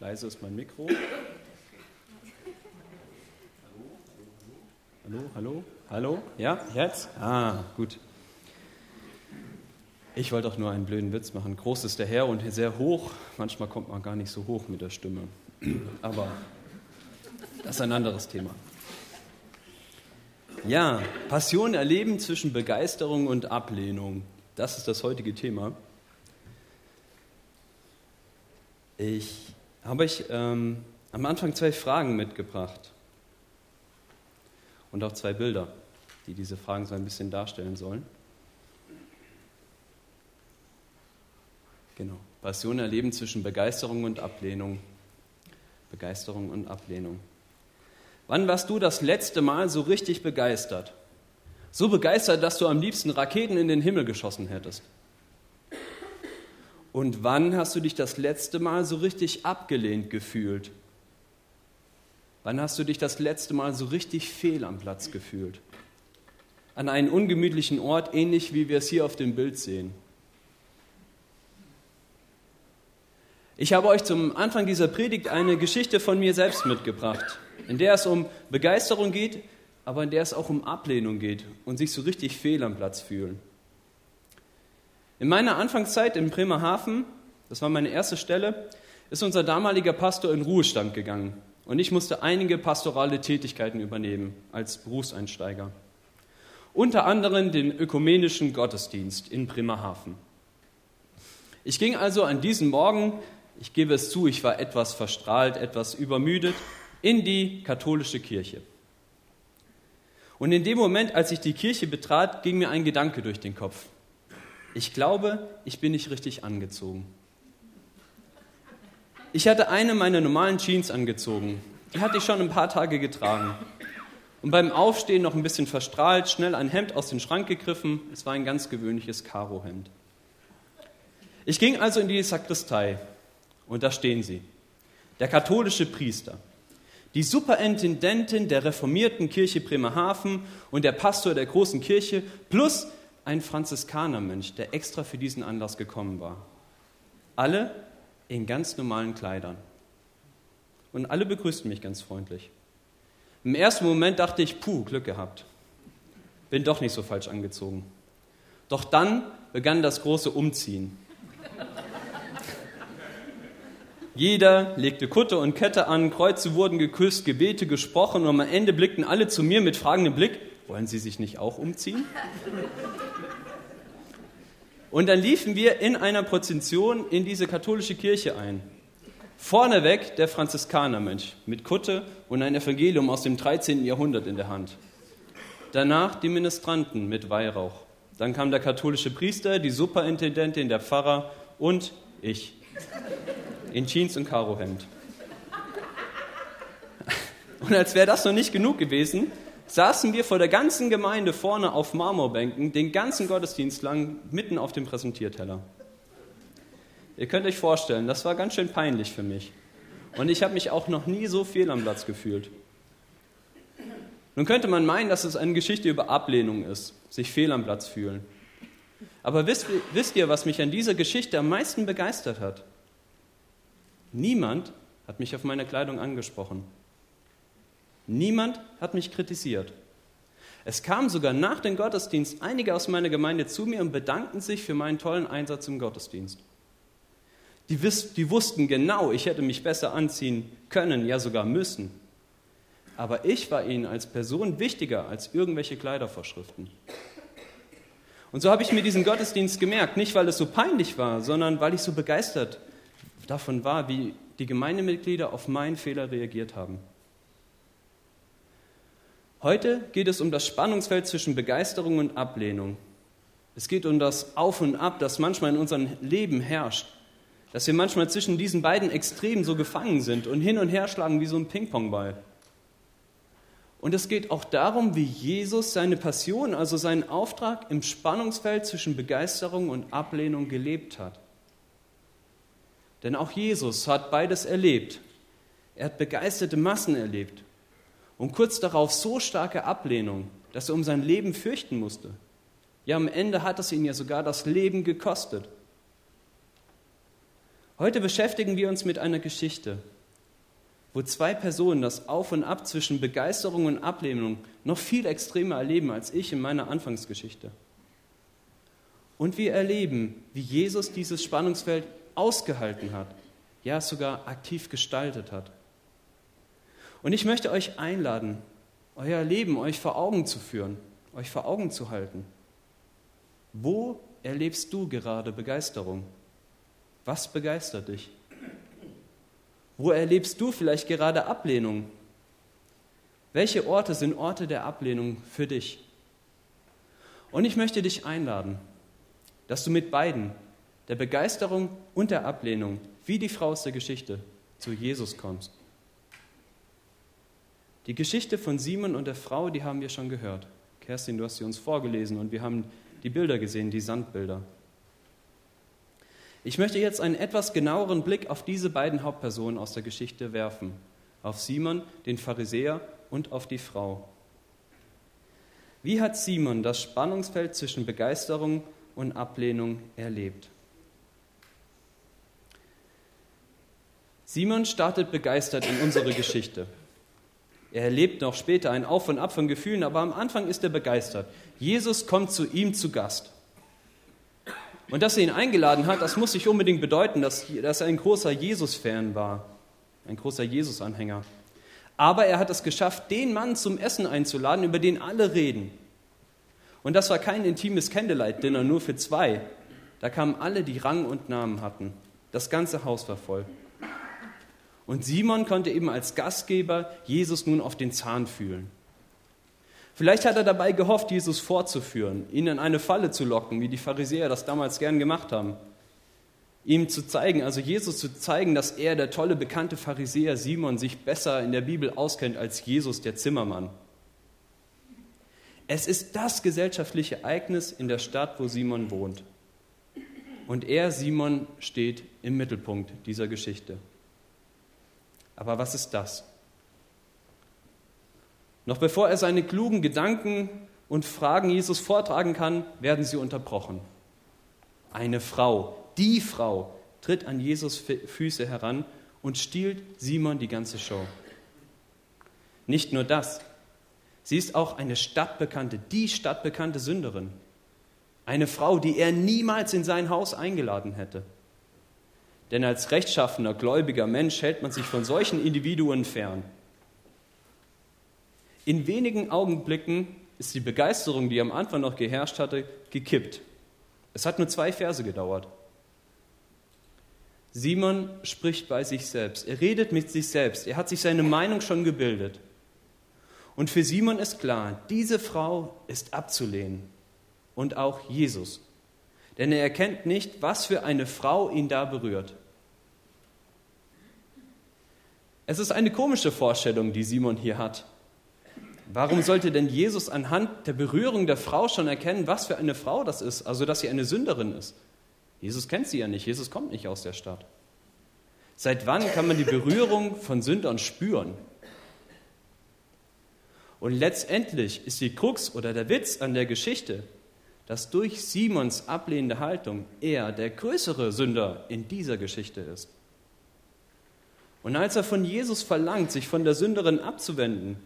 Leise ist mein Mikro. Hallo, hallo, hallo? Ja, jetzt? Ah, gut. Ich wollte doch nur einen blöden Witz machen. Groß ist der Herr und sehr hoch. Manchmal kommt man gar nicht so hoch mit der Stimme. Aber das ist ein anderes Thema. Ja, Passion erleben zwischen Begeisterung und Ablehnung. Das ist das heutige Thema. Ich habe euch ähm, am Anfang zwei Fragen mitgebracht und auch zwei Bilder, die diese Fragen so ein bisschen darstellen sollen. Genau. Passion erleben zwischen Begeisterung und Ablehnung. Begeisterung und Ablehnung. Wann warst du das letzte Mal so richtig begeistert? So begeistert, dass du am liebsten Raketen in den Himmel geschossen hättest? Und wann hast du dich das letzte Mal so richtig abgelehnt gefühlt? Wann hast du dich das letzte Mal so richtig fehl am Platz gefühlt? An einen ungemütlichen Ort, ähnlich wie wir es hier auf dem Bild sehen. Ich habe euch zum Anfang dieser Predigt eine Geschichte von mir selbst mitgebracht, in der es um Begeisterung geht, aber in der es auch um Ablehnung geht und sich so richtig fehl am Platz fühlen. In meiner Anfangszeit in Bremerhaven, das war meine erste Stelle, ist unser damaliger Pastor in Ruhestand gegangen und ich musste einige pastorale Tätigkeiten übernehmen als Berufseinsteiger. Unter anderem den ökumenischen Gottesdienst in Bremerhaven. Ich ging also an diesem Morgen ich gebe es zu, ich war etwas verstrahlt, etwas übermüdet, in die katholische Kirche. Und in dem Moment, als ich die Kirche betrat, ging mir ein Gedanke durch den Kopf. Ich glaube, ich bin nicht richtig angezogen. Ich hatte eine meiner normalen Jeans angezogen. Die hatte ich schon ein paar Tage getragen. Und beim Aufstehen noch ein bisschen verstrahlt, schnell ein Hemd aus dem Schrank gegriffen. Es war ein ganz gewöhnliches Karohemd. Ich ging also in die Sakristei und da stehen sie. Der katholische Priester, die Superintendentin der reformierten Kirche Bremerhaven und der Pastor der großen Kirche plus ein Franziskanermönch, der extra für diesen Anlass gekommen war. Alle in ganz normalen Kleidern. Und alle begrüßten mich ganz freundlich. Im ersten Moment dachte ich, puh, Glück gehabt. Bin doch nicht so falsch angezogen. Doch dann begann das große Umziehen. Jeder legte Kutte und Kette an, Kreuze wurden geküsst, Gebete gesprochen und am Ende blickten alle zu mir mit fragendem Blick, wollen Sie sich nicht auch umziehen? Und dann liefen wir in einer Prozession in diese katholische Kirche ein. Vorneweg der Franziskanermönch mit Kutte und ein Evangelium aus dem 13. Jahrhundert in der Hand. Danach die Ministranten mit Weihrauch. Dann kam der katholische Priester, die Superintendentin, der Pfarrer und ich in Jeans und Karohemd. Und als wäre das noch nicht genug gewesen, saßen wir vor der ganzen Gemeinde vorne auf Marmorbänken, den ganzen Gottesdienst lang, mitten auf dem Präsentierteller. Ihr könnt euch vorstellen, das war ganz schön peinlich für mich. Und ich habe mich auch noch nie so fehl am Platz gefühlt. Nun könnte man meinen, dass es eine Geschichte über Ablehnung ist, sich fehl am Platz fühlen. Aber wisst, wisst ihr, was mich an dieser Geschichte am meisten begeistert hat? Niemand hat mich auf meine Kleidung angesprochen. Niemand hat mich kritisiert. Es kamen sogar nach dem Gottesdienst einige aus meiner Gemeinde zu mir und bedankten sich für meinen tollen Einsatz im Gottesdienst. Die, die, wussten genau, ich hätte mich besser anziehen können, ja sogar müssen. Aber ich war ihnen als Person wichtiger als irgendwelche Kleidervorschriften. Und so habe ich mir diesen Gottesdienst gemerkt, nicht weil es so peinlich war, sondern weil ich so begeistert davon war, wie die Gemeindemitglieder auf meinen Fehler reagiert haben. Heute geht es um das Spannungsfeld zwischen Begeisterung und Ablehnung. Es geht um das Auf und Ab, das manchmal in unserem Leben herrscht. Dass wir manchmal zwischen diesen beiden Extremen so gefangen sind und hin und her schlagen wie so ein Ping-Pong-Ball. Und es geht auch darum, wie Jesus seine Passion, also seinen Auftrag im Spannungsfeld zwischen Begeisterung und Ablehnung gelebt hat. Denn auch Jesus hat beides erlebt. Er hat begeisterte Massen erlebt und kurz darauf so starke Ablehnung, dass er um sein Leben fürchten musste. Ja, am Ende hat es ihn ja sogar das Leben gekostet. Heute beschäftigen wir uns mit einer Geschichte, wo zwei Personen das Auf und Ab zwischen Begeisterung und Ablehnung noch viel extremer erleben als ich in meiner Anfangsgeschichte. Und wir erleben, wie Jesus dieses Spannungsfeld ausgehalten hat, ja sogar aktiv gestaltet hat. Und ich möchte euch einladen, euer Leben euch vor Augen zu führen, euch vor Augen zu halten. Wo erlebst du gerade Begeisterung? Was begeistert dich? Wo erlebst du vielleicht gerade Ablehnung? Welche Orte sind Orte der Ablehnung für dich? Und ich möchte dich einladen, dass du mit beiden, der Begeisterung und der Ablehnung, wie die Frau aus der Geschichte, zu Jesus kommst. Die Geschichte von Simon und der Frau, die haben wir schon gehört. Kerstin, du hast sie uns vorgelesen und wir haben die Bilder gesehen, die Sandbilder. Ich möchte jetzt einen etwas genaueren Blick auf diese beiden Hauptpersonen aus der Geschichte werfen, auf Simon, den Pharisäer, und auf die Frau. Wie hat Simon das Spannungsfeld zwischen Begeisterung und Ablehnung erlebt? Simon startet begeistert in unsere Geschichte. Er erlebt noch später ein Auf und Ab von Gefühlen, aber am Anfang ist er begeistert. Jesus kommt zu ihm zu Gast. Und dass er ihn eingeladen hat, das muss nicht unbedingt bedeuten, dass, dass er ein großer Jesus-Fan war, ein großer Jesus-Anhänger. Aber er hat es geschafft, den Mann zum Essen einzuladen, über den alle reden. Und das war kein intimes Candlelight-Dinner nur für zwei. Da kamen alle, die Rang und Namen hatten. Das ganze Haus war voll. Und Simon konnte eben als Gastgeber Jesus nun auf den Zahn fühlen. Vielleicht hat er dabei gehofft, Jesus vorzuführen, ihn in eine Falle zu locken, wie die Pharisäer das damals gern gemacht haben. Ihm zu zeigen, also Jesus zu zeigen, dass er, der tolle bekannte Pharisäer Simon, sich besser in der Bibel auskennt als Jesus, der Zimmermann. Es ist das gesellschaftliche Ereignis in der Stadt, wo Simon wohnt. Und er, Simon, steht im Mittelpunkt dieser Geschichte. Aber was ist das? Noch bevor er seine klugen Gedanken und Fragen Jesus vortragen kann, werden sie unterbrochen. Eine Frau, die Frau, tritt an Jesus Füße heran und stiehlt Simon die ganze Show. Nicht nur das, sie ist auch eine stadtbekannte, die stadtbekannte Sünderin. Eine Frau, die er niemals in sein Haus eingeladen hätte. Denn als rechtschaffener, gläubiger Mensch hält man sich von solchen Individuen fern. In wenigen Augenblicken ist die Begeisterung, die am Anfang noch geherrscht hatte, gekippt. Es hat nur zwei Verse gedauert. Simon spricht bei sich selbst. Er redet mit sich selbst. Er hat sich seine Meinung schon gebildet. Und für Simon ist klar, diese Frau ist abzulehnen. Und auch Jesus. Denn er erkennt nicht, was für eine Frau ihn da berührt. Es ist eine komische Vorstellung, die Simon hier hat. Warum sollte denn Jesus anhand der Berührung der Frau schon erkennen, was für eine Frau das ist, also dass sie eine Sünderin ist? Jesus kennt sie ja nicht, Jesus kommt nicht aus der Stadt. Seit wann kann man die Berührung von Sündern spüren? Und letztendlich ist die Krux oder der Witz an der Geschichte, dass durch Simons ablehnende Haltung er der größere Sünder in dieser Geschichte ist. Und als er von Jesus verlangt, sich von der Sünderin abzuwenden,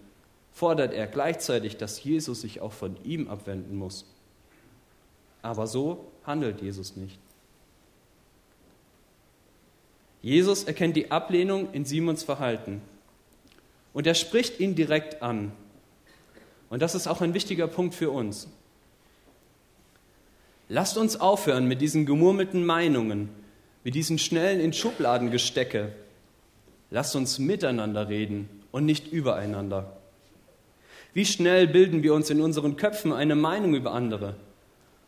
fordert er gleichzeitig, dass Jesus sich auch von ihm abwenden muss. Aber so handelt Jesus nicht. Jesus erkennt die Ablehnung in Simons Verhalten und er spricht ihn direkt an. Und das ist auch ein wichtiger Punkt für uns. Lasst uns aufhören mit diesen gemurmelten Meinungen, mit diesen schnellen in Schubladen Gestecke. Lasst uns miteinander reden und nicht übereinander. Wie schnell bilden wir uns in unseren Köpfen eine Meinung über andere?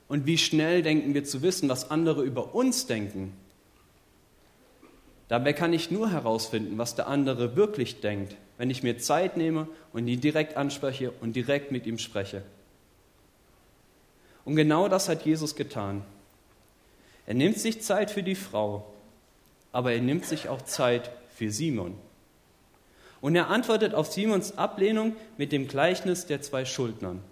Und wie schnell denken wir zu wissen, was andere über uns denken? Dabei kann ich nur herausfinden, was der andere wirklich denkt, wenn ich mir Zeit nehme und ihn direkt anspreche und direkt mit ihm spreche. Und genau das hat Jesus getan. Er nimmt sich Zeit für die Frau, aber er nimmt sich auch Zeit für Simon. Und er antwortet auf Simons Ablehnung mit dem Gleichnis der zwei Schuldnern.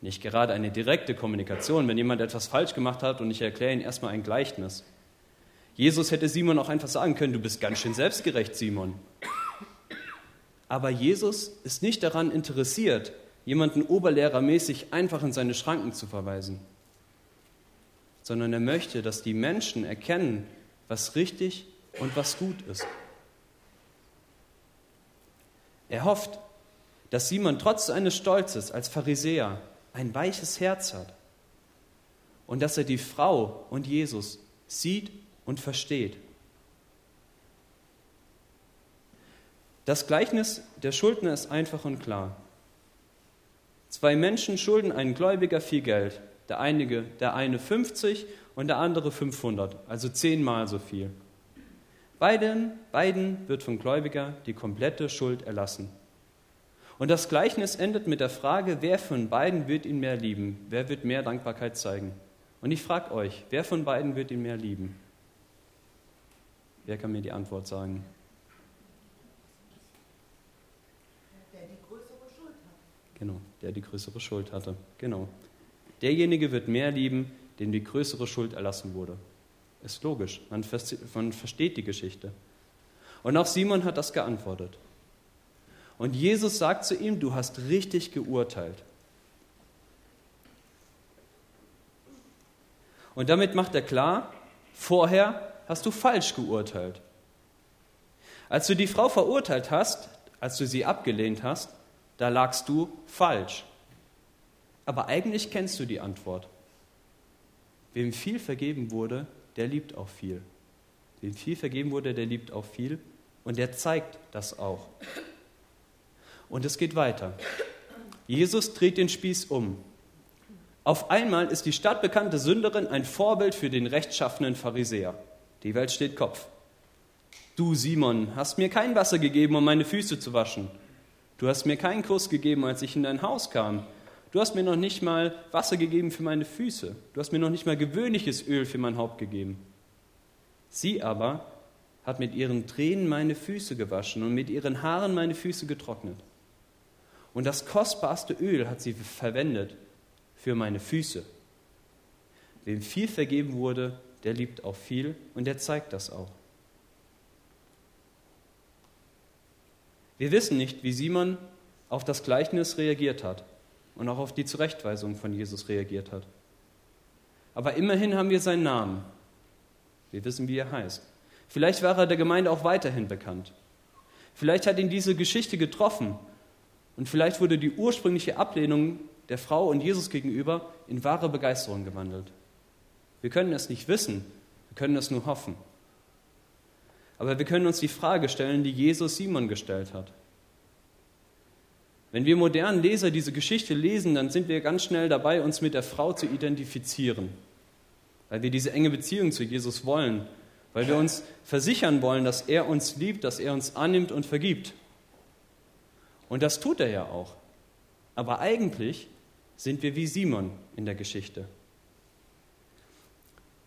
Nicht gerade eine direkte Kommunikation, wenn jemand etwas falsch gemacht hat und ich erkläre ihm erstmal ein Gleichnis. Jesus hätte Simon auch einfach sagen können, du bist ganz schön selbstgerecht, Simon. Aber Jesus ist nicht daran interessiert, jemanden oberlehrermäßig einfach in seine Schranken zu verweisen, sondern er möchte, dass die Menschen erkennen, was richtig und was gut ist. Er hofft, dass Simon trotz seines Stolzes als Pharisäer ein weiches Herz hat und dass er die Frau und Jesus sieht und versteht. Das Gleichnis der Schuldner ist einfach und klar. Zwei Menschen schulden einen Gläubiger viel Geld. Der, einige, der eine 50 und der andere 500, also zehnmal so viel. Beiden, beiden wird vom Gläubiger die komplette Schuld erlassen. Und das Gleichnis endet mit der Frage, wer von beiden wird ihn mehr lieben? Wer wird mehr Dankbarkeit zeigen? Und ich frage euch, wer von beiden wird ihn mehr lieben? Wer kann mir die Antwort sagen? Der die größere Schuld hat. Genau, der die größere Schuld hatte. Genau. Derjenige wird mehr lieben, dem die größere Schuld erlassen wurde. Ist logisch, man versteht die Geschichte. Und auch Simon hat das geantwortet. Und Jesus sagt zu ihm, du hast richtig geurteilt. Und damit macht er klar, vorher hast du falsch geurteilt. Als du die Frau verurteilt hast, als du sie abgelehnt hast, da lagst du falsch. Aber eigentlich kennst du die Antwort. Wem viel vergeben wurde, der liebt auch viel. Wem viel vergeben wurde, der liebt auch viel. Und der zeigt das auch. Und es geht weiter. Jesus dreht den Spieß um. Auf einmal ist die stadtbekannte Sünderin ein Vorbild für den rechtschaffenen Pharisäer. Die Welt steht Kopf. Du, Simon, hast mir kein Wasser gegeben, um meine Füße zu waschen. Du hast mir keinen Kuss gegeben, als ich in dein Haus kam. Du hast mir noch nicht mal Wasser gegeben für meine Füße. Du hast mir noch nicht mal gewöhnliches Öl für mein Haupt gegeben. Sie aber hat mit ihren Tränen meine Füße gewaschen und mit ihren Haaren meine Füße getrocknet. Und das kostbarste Öl hat sie verwendet für meine Füße. Wem viel vergeben wurde, der liebt auch viel und der zeigt das auch. Wir wissen nicht, wie Simon auf das Gleichnis reagiert hat und auch auf die Zurechtweisung von Jesus reagiert hat. Aber immerhin haben wir seinen Namen. Wir wissen, wie er heißt. Vielleicht war er der Gemeinde auch weiterhin bekannt. Vielleicht hat ihn diese Geschichte getroffen und vielleicht wurde die ursprüngliche Ablehnung der Frau und Jesus gegenüber in wahre Begeisterung gewandelt. Wir können es nicht wissen, wir können es nur hoffen. Aber wir können uns die Frage stellen, die Jesus Simon gestellt hat. Wenn wir modernen Leser diese Geschichte lesen, dann sind wir ganz schnell dabei, uns mit der Frau zu identifizieren, weil wir diese enge Beziehung zu Jesus wollen, weil wir uns versichern wollen, dass er uns liebt, dass er uns annimmt und vergibt. Und das tut er ja auch. Aber eigentlich sind wir wie Simon in der Geschichte.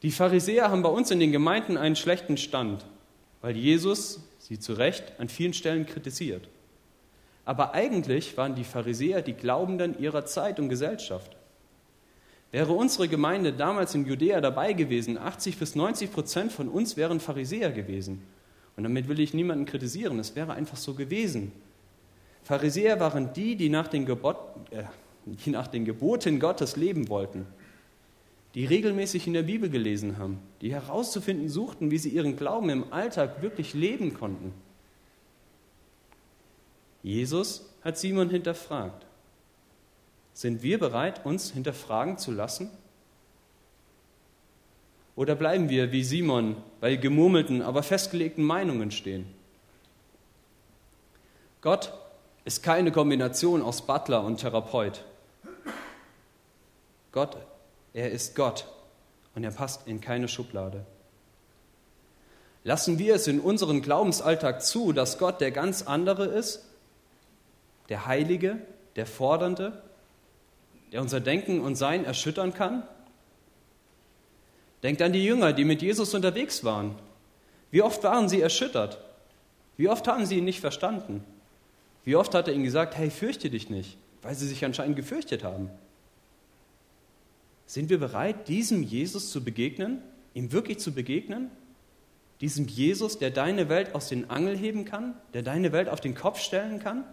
Die Pharisäer haben bei uns in den Gemeinden einen schlechten Stand, weil Jesus sie zu Recht an vielen Stellen kritisiert. Aber eigentlich waren die Pharisäer die Glaubenden ihrer Zeit und Gesellschaft. Wäre unsere Gemeinde damals in Judäa dabei gewesen, 80 bis 90 Prozent von uns wären Pharisäer gewesen. Und damit will ich niemanden kritisieren, es wäre einfach so gewesen. Pharisäer waren die, die nach den, Gebot, äh, die nach den Geboten Gottes leben wollten die regelmäßig in der Bibel gelesen haben, die herauszufinden suchten, wie sie ihren Glauben im Alltag wirklich leben konnten. Jesus hat Simon hinterfragt. Sind wir bereit, uns hinterfragen zu lassen? Oder bleiben wir wie Simon bei gemurmelten, aber festgelegten Meinungen stehen? Gott ist keine Kombination aus Butler und Therapeut. Gott er ist Gott und er passt in keine Schublade. Lassen wir es in unserem Glaubensalltag zu, dass Gott der ganz andere ist, der Heilige, der Fordernde, der unser Denken und Sein erschüttern kann? Denkt an die Jünger, die mit Jesus unterwegs waren. Wie oft waren sie erschüttert? Wie oft haben sie ihn nicht verstanden? Wie oft hat er ihnen gesagt, hey, fürchte dich nicht, weil sie sich anscheinend gefürchtet haben? Sind wir bereit, diesem Jesus zu begegnen, ihm wirklich zu begegnen? Diesem Jesus, der deine Welt aus den Angel heben kann, der deine Welt auf den Kopf stellen kann?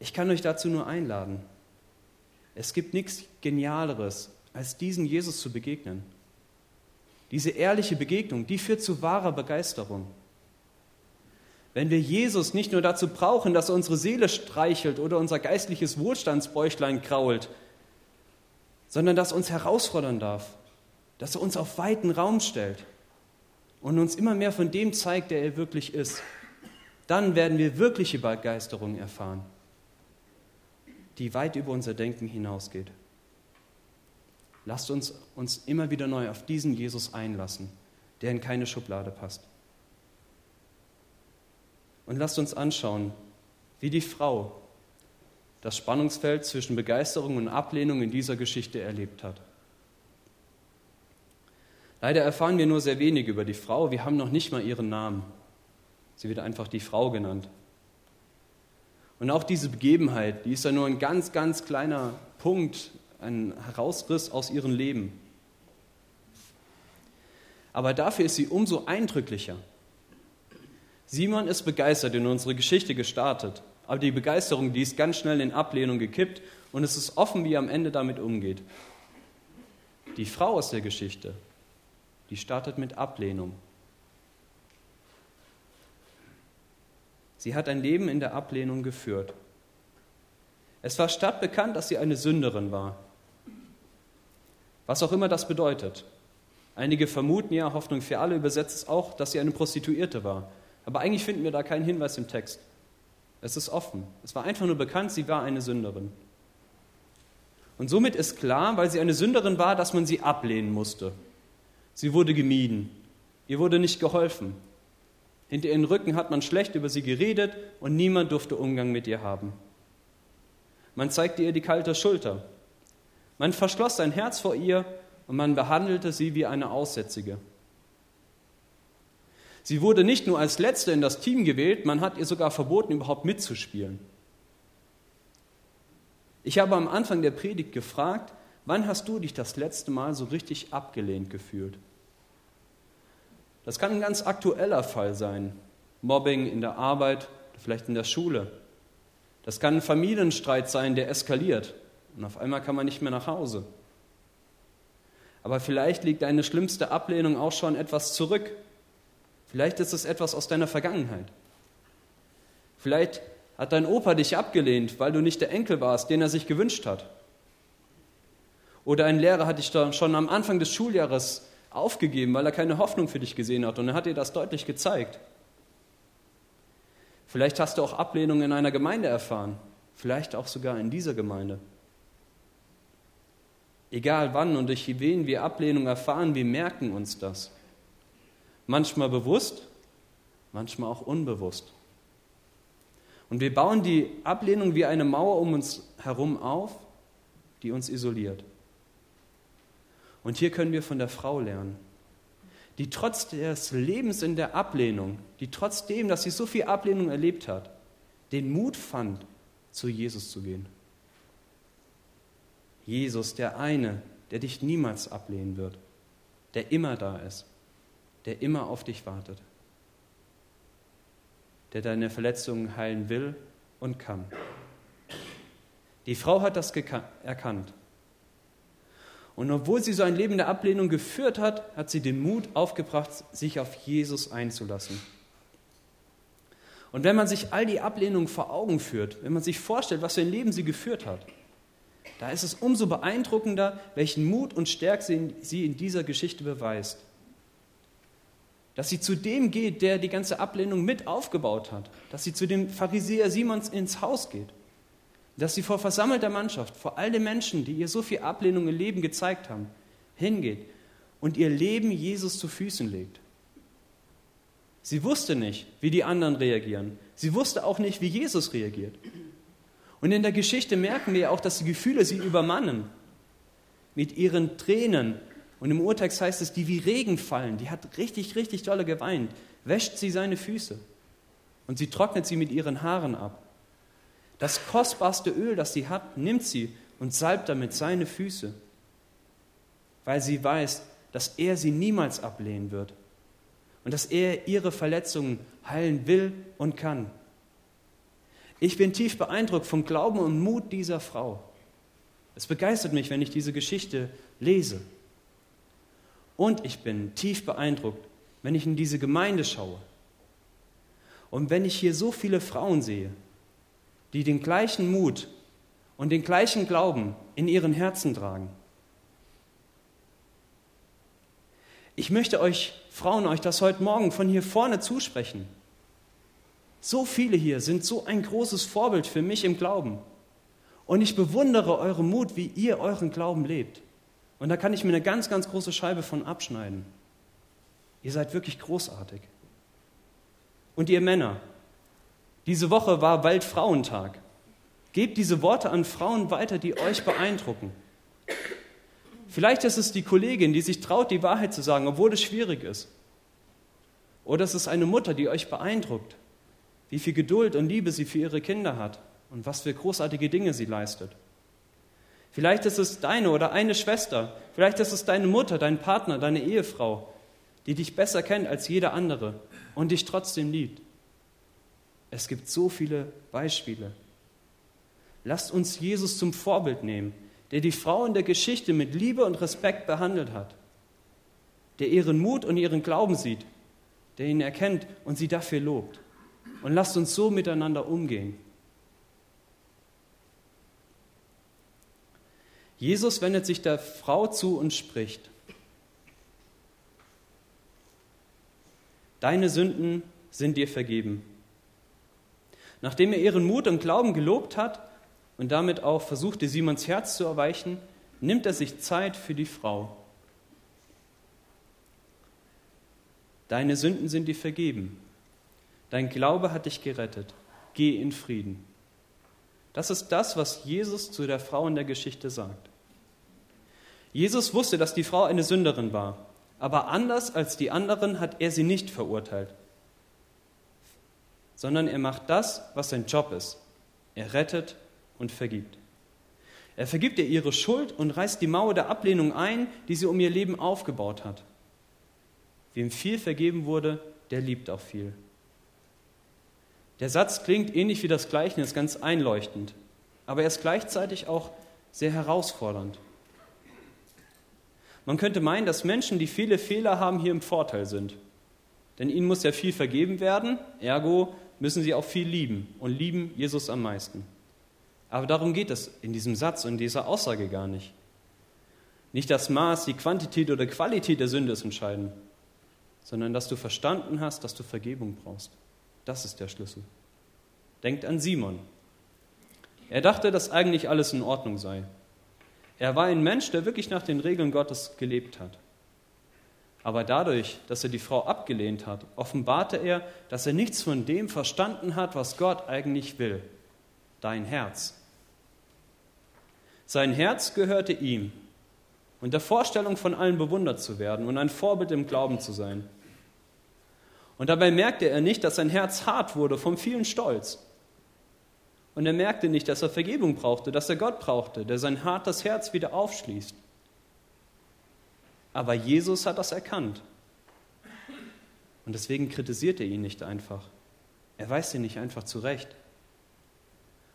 Ich kann euch dazu nur einladen. Es gibt nichts Genialeres, als diesen Jesus zu begegnen. Diese ehrliche Begegnung, die führt zu wahrer Begeisterung. Wenn wir Jesus nicht nur dazu brauchen, dass er unsere Seele streichelt oder unser geistliches Wohlstandsbäuchlein krault, sondern dass er uns herausfordern darf, dass er uns auf weiten Raum stellt und uns immer mehr von dem zeigt, der er wirklich ist, dann werden wir wirkliche Begeisterung erfahren, die weit über unser Denken hinausgeht. Lasst uns uns immer wieder neu auf diesen Jesus einlassen, der in keine Schublade passt. Und lasst uns anschauen, wie die Frau das Spannungsfeld zwischen Begeisterung und Ablehnung in dieser Geschichte erlebt hat. Leider erfahren wir nur sehr wenig über die Frau. Wir haben noch nicht mal ihren Namen. Sie wird einfach die Frau genannt. Und auch diese Begebenheit, die ist ja nur ein ganz, ganz kleiner Punkt, ein Herausriss aus ihrem Leben. Aber dafür ist sie umso eindrücklicher. Simon ist begeistert in unsere Geschichte gestartet, aber die Begeisterung, die ist ganz schnell in Ablehnung gekippt und es ist offen, wie er am Ende damit umgeht. Die Frau aus der Geschichte, die startet mit Ablehnung. Sie hat ein Leben in der Ablehnung geführt. Es war stadtbekannt, dass sie eine Sünderin war. Was auch immer das bedeutet. Einige vermuten ja, Hoffnung für alle übersetzt es auch, dass sie eine Prostituierte war. Aber eigentlich finden wir da keinen Hinweis im Text. Es ist offen. Es war einfach nur bekannt, sie war eine Sünderin. Und somit ist klar, weil sie eine Sünderin war, dass man sie ablehnen musste. Sie wurde gemieden. Ihr wurde nicht geholfen. Hinter ihren Rücken hat man schlecht über sie geredet und niemand durfte Umgang mit ihr haben. Man zeigte ihr die kalte Schulter. Man verschloss sein Herz vor ihr und man behandelte sie wie eine Aussätzige. Sie wurde nicht nur als Letzte in das Team gewählt, man hat ihr sogar verboten, überhaupt mitzuspielen. Ich habe am Anfang der Predigt gefragt, wann hast du dich das letzte Mal so richtig abgelehnt gefühlt? Das kann ein ganz aktueller Fall sein. Mobbing in der Arbeit, vielleicht in der Schule. Das kann ein Familienstreit sein, der eskaliert und auf einmal kann man nicht mehr nach Hause. Aber vielleicht liegt deine schlimmste Ablehnung auch schon etwas zurück Vielleicht ist es etwas aus deiner Vergangenheit. Vielleicht hat dein Opa dich abgelehnt, weil du nicht der Enkel warst, den er sich gewünscht hat. Oder ein Lehrer hat dich schon am Anfang des Schuljahres aufgegeben, weil er keine Hoffnung für dich gesehen hat und er hat dir das deutlich gezeigt. Vielleicht hast du auch Ablehnung in einer Gemeinde erfahren, vielleicht auch sogar in dieser Gemeinde. Egal wann und durch wen wir Ablehnung erfahren, wir merken uns das. Manchmal bewusst, manchmal auch unbewusst. Und wir bauen die Ablehnung wie eine Mauer um uns herum auf, die uns isoliert. Und hier können wir von der Frau lernen, die trotz des Lebens in der Ablehnung, die trotzdem, dass sie so viel Ablehnung erlebt hat, den Mut fand, zu Jesus zu gehen. Jesus, der eine, der dich niemals ablehnen wird, der immer da ist der immer auf dich wartet, der deine Verletzungen heilen will und kann. Die Frau hat das erkannt. Und obwohl sie so ein Leben der Ablehnung geführt hat, hat sie den Mut aufgebracht, sich auf Jesus einzulassen. Und wenn man sich all die Ablehnung vor Augen führt, wenn man sich vorstellt, was für ein Leben sie geführt hat, da ist es umso beeindruckender, welchen Mut und Stärke sie in dieser Geschichte beweist dass sie zu dem geht, der die ganze Ablehnung mit aufgebaut hat, dass sie zu dem Pharisäer Simons ins Haus geht, dass sie vor versammelter Mannschaft, vor all den Menschen, die ihr so viel Ablehnung im Leben gezeigt haben, hingeht und ihr Leben Jesus zu Füßen legt. Sie wusste nicht, wie die anderen reagieren. Sie wusste auch nicht, wie Jesus reagiert. Und in der Geschichte merken wir auch, dass die Gefühle sie übermannen. Mit ihren Tränen, und im Urtext heißt es, die wie Regen fallen, die hat richtig, richtig dolle geweint, wäscht sie seine Füße und sie trocknet sie mit ihren Haaren ab. Das kostbarste Öl, das sie hat, nimmt sie und salbt damit seine Füße, weil sie weiß, dass er sie niemals ablehnen wird und dass er ihre Verletzungen heilen will und kann. Ich bin tief beeindruckt vom Glauben und Mut dieser Frau. Es begeistert mich, wenn ich diese Geschichte lese. Und ich bin tief beeindruckt, wenn ich in diese Gemeinde schaue. Und wenn ich hier so viele Frauen sehe, die den gleichen Mut und den gleichen Glauben in ihren Herzen tragen. Ich möchte euch Frauen euch das heute Morgen von hier vorne zusprechen. So viele hier sind so ein großes Vorbild für mich im Glauben. Und ich bewundere euren Mut, wie ihr euren Glauben lebt. Und da kann ich mir eine ganz, ganz große Scheibe von abschneiden. Ihr seid wirklich großartig. Und ihr Männer, diese Woche war Weltfrauentag. Gebt diese Worte an Frauen weiter, die euch beeindrucken. Vielleicht ist es die Kollegin, die sich traut, die Wahrheit zu sagen, obwohl es schwierig ist. Oder es ist eine Mutter, die euch beeindruckt, wie viel Geduld und Liebe sie für ihre Kinder hat und was für großartige Dinge sie leistet. Vielleicht ist es deine oder eine Schwester, vielleicht ist es deine Mutter, dein Partner, deine Ehefrau, die dich besser kennt als jeder andere und dich trotzdem liebt. Es gibt so viele Beispiele. Lasst uns Jesus zum Vorbild nehmen der die Frau in der Geschichte mit Liebe und Respekt behandelt hat, der ihren Mut und ihren Glauben sieht, der ihn erkennt und sie dafür lobt. Und lasst uns so miteinander umgehen. Jesus wendet sich der Frau zu und spricht, Deine Sünden sind dir vergeben. Nachdem er ihren Mut und Glauben gelobt hat, und damit auch versuchte, Simons Herz zu erweichen, nimmt er sich Zeit für die Frau. Deine Sünden sind dir vergeben. Dein Glaube hat dich gerettet. Geh in Frieden. Das ist das, was Jesus zu der Frau in der Geschichte sagt. Jesus wusste, dass die Frau eine Sünderin war, aber anders als die anderen hat er sie nicht verurteilt, sondern er macht das, was sein Job ist. Er rettet und vergibt. Er vergibt ihr ihre Schuld und reißt die Mauer der Ablehnung ein, die sie um ihr Leben aufgebaut hat. Wem viel vergeben wurde, der liebt auch viel. Der Satz klingt ähnlich wie das Gleichnis ganz einleuchtend, aber er ist gleichzeitig auch sehr herausfordernd. Man könnte meinen, dass Menschen, die viele Fehler haben, hier im Vorteil sind. Denn ihnen muss ja viel vergeben werden, ergo müssen sie auch viel lieben und lieben Jesus am meisten. Aber darum geht es in diesem Satz und dieser Aussage gar nicht. Nicht das Maß, die Quantität oder Qualität der Sünde ist entscheidend, sondern dass du verstanden hast, dass du Vergebung brauchst. Das ist der Schlüssel. Denkt an Simon. Er dachte, dass eigentlich alles in Ordnung sei. Er war ein Mensch, der wirklich nach den Regeln Gottes gelebt hat. Aber dadurch, dass er die Frau abgelehnt hat, offenbarte er, dass er nichts von dem verstanden hat, was Gott eigentlich will. Dein Herz. Sein Herz gehörte ihm und der Vorstellung von allen bewundert zu werden und ein Vorbild im Glauben zu sein. Und dabei merkte er nicht, dass sein Herz hart wurde vom vielen Stolz. Und er merkte nicht, dass er Vergebung brauchte, dass er Gott brauchte, der sein hartes Herz wieder aufschließt. Aber Jesus hat das erkannt. Und deswegen kritisiert er ihn nicht einfach. Er weist ihn nicht einfach zurecht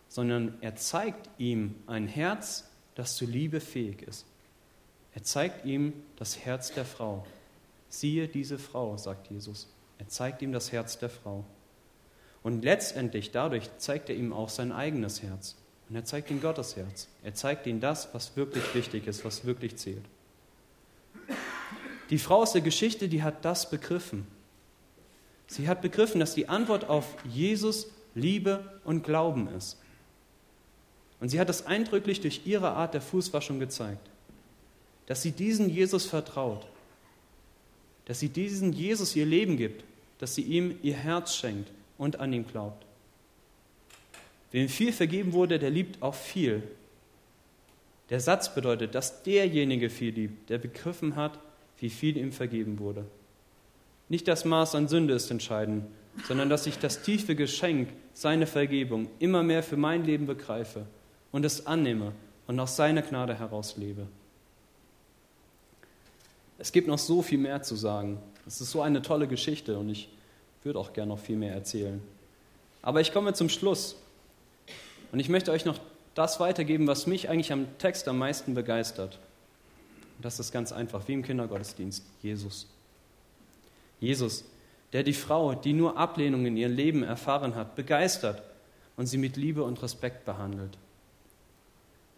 sondern er zeigt ihm ein Herz, das zu Liebe fähig ist. Er zeigt ihm das Herz der Frau. Siehe diese Frau, sagt Jesus. Er zeigt ihm das Herz der Frau. Und letztendlich dadurch zeigt er ihm auch sein eigenes Herz. Und er zeigt ihm Gottes Herz. Er zeigt ihm das, was wirklich wichtig ist, was wirklich zählt. Die Frau aus der Geschichte, die hat das begriffen. Sie hat begriffen, dass die Antwort auf Jesus Liebe und Glauben ist. Und sie hat das eindrücklich durch ihre Art der Fußwaschung gezeigt, dass sie diesen Jesus vertraut, dass sie diesen Jesus ihr Leben gibt, dass sie ihm ihr Herz schenkt und an ihn glaubt. Wem viel vergeben wurde, der liebt auch viel. Der Satz bedeutet, dass derjenige viel liebt, der begriffen hat, wie viel ihm vergeben wurde. Nicht das Maß an Sünde ist entscheidend, sondern dass ich das tiefe Geschenk, seine Vergebung, immer mehr für mein Leben begreife und es annehme und aus seiner Gnade heraus lebe. Es gibt noch so viel mehr zu sagen. Es ist so eine tolle Geschichte und ich würde auch gerne noch viel mehr erzählen. Aber ich komme zum Schluss und ich möchte euch noch das weitergeben, was mich eigentlich am Text am meisten begeistert. Und das ist ganz einfach, wie im Kindergottesdienst, Jesus. Jesus, der die Frau, die nur Ablehnung in ihr Leben erfahren hat, begeistert und sie mit Liebe und Respekt behandelt.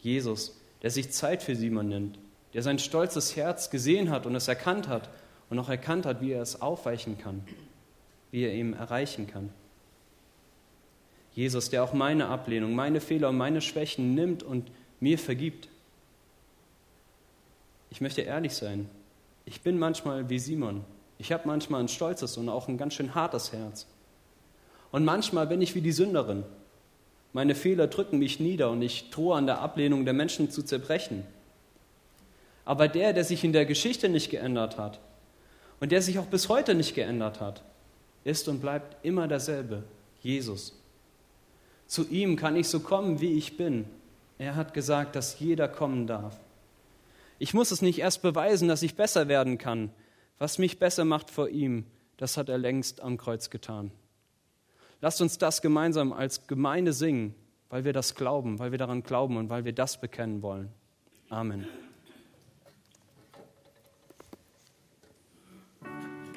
Jesus, der sich Zeit für Simon nimmt, der sein stolzes Herz gesehen hat und es erkannt hat und auch erkannt hat, wie er es aufweichen kann, wie er ihm erreichen kann. Jesus, der auch meine Ablehnung, meine Fehler und meine Schwächen nimmt und mir vergibt. Ich möchte ehrlich sein. Ich bin manchmal wie Simon. Ich habe manchmal ein stolzes und auch ein ganz schön hartes Herz. Und manchmal bin ich wie die Sünderin. Meine Fehler drücken mich nieder und ich drohe an der Ablehnung der Menschen zu zerbrechen. Aber der, der sich in der Geschichte nicht geändert hat und der sich auch bis heute nicht geändert hat, ist und bleibt immer derselbe, Jesus. Zu ihm kann ich so kommen, wie ich bin. Er hat gesagt, dass jeder kommen darf. Ich muss es nicht erst beweisen, dass ich besser werden kann. Was mich besser macht vor ihm, das hat er längst am Kreuz getan. Lasst uns das gemeinsam als Gemeinde singen, weil wir das glauben, weil wir daran glauben und weil wir das bekennen wollen. Amen.